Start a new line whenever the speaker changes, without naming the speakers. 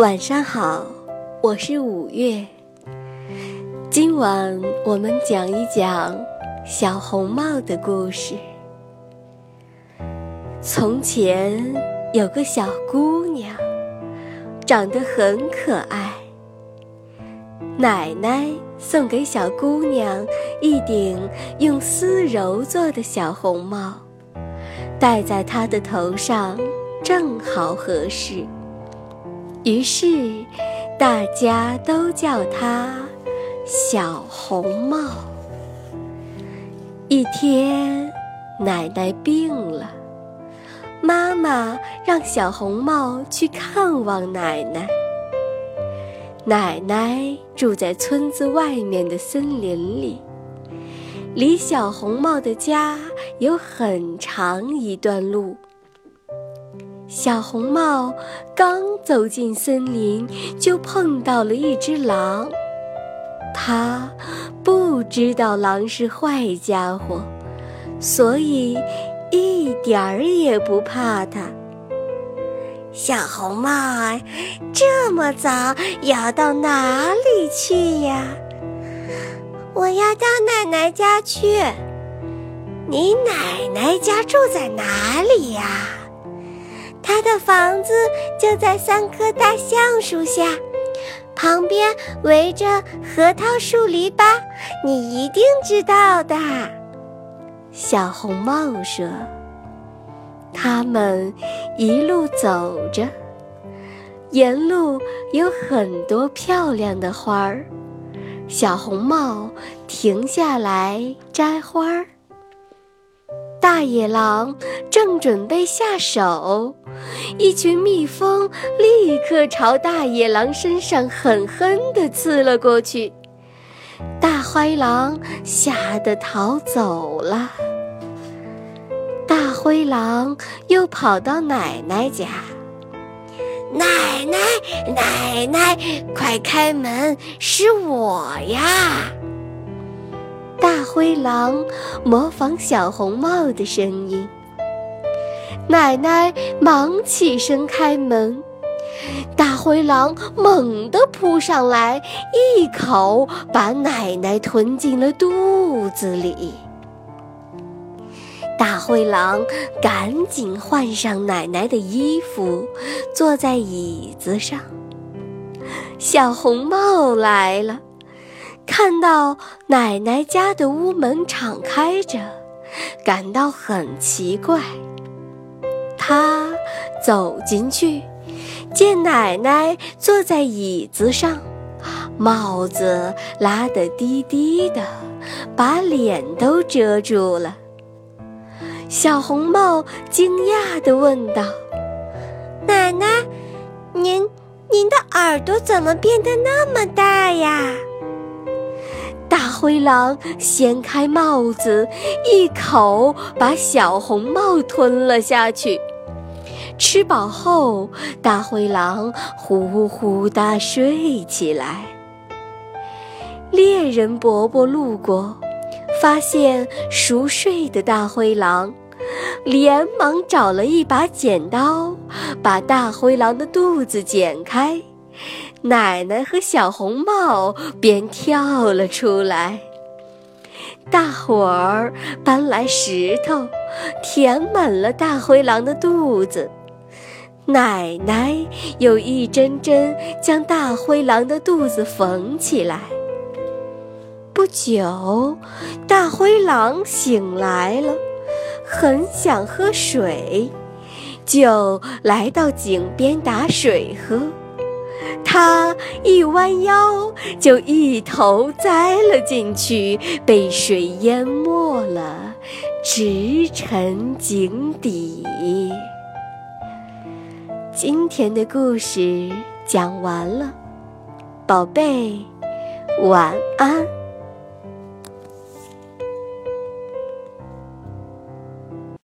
晚上好，我是五月。今晚我们讲一讲小红帽的故事。从前有个小姑娘，长得很可爱。奶奶送给小姑娘一顶用丝柔做的小红帽，戴在她的头上正好合适。于是，大家都叫她小红帽。一天，奶奶病了，妈妈让小红帽去看望奶奶。奶奶住在村子外面的森林里，离小红帽的家有很长一段路。小红帽刚走进森林，就碰到了一只狼。他不知道狼是坏家伙，所以一点儿也不怕它。
小红帽，这么早要到哪里去呀？
我要到奶奶家去。
你奶奶家住在哪里呀？
他的房子就在三棵大橡树下，旁边围着核桃树篱笆，你一定知道的。
小红帽说：“他们一路走着，沿路有很多漂亮的花儿。小红帽停下来摘花儿。”大野狼正准备下手，一群蜜蜂立刻朝大野狼身上狠狠地刺了过去。大灰狼吓得逃走了。大灰狼又跑到奶奶家：“
奶奶，奶奶，快开门，是我呀！”
灰狼模仿小红帽的声音，奶奶忙起身开门。大灰狼猛地扑上来，一口把奶奶吞进了肚子里。大灰狼赶紧换上奶奶的衣服，坐在椅子上。小红帽来了。看到奶奶家的屋门敞开着，感到很奇怪。他走进去，见奶奶坐在椅子上，帽子拉得低低的，把脸都遮住了。小红帽惊讶地问道：“
奶奶，您您的耳朵怎么变得那么大呀？”
灰狼掀开帽子，一口把小红帽吞了下去。吃饱后，大灰狼呼呼大睡起来。猎人伯伯路过，发现熟睡的大灰狼，连忙找了一把剪刀，把大灰狼的肚子剪开。奶奶和小红帽便跳了出来。大伙儿搬来石头，填满了大灰狼的肚子。奶奶又一针针将大灰狼的肚子缝起来。不久，大灰狼醒来了，很想喝水，就来到井边打水喝。他一弯腰，就一头栽了进去，被水淹没了，直沉井底。今天的故事讲完了，宝贝，晚安。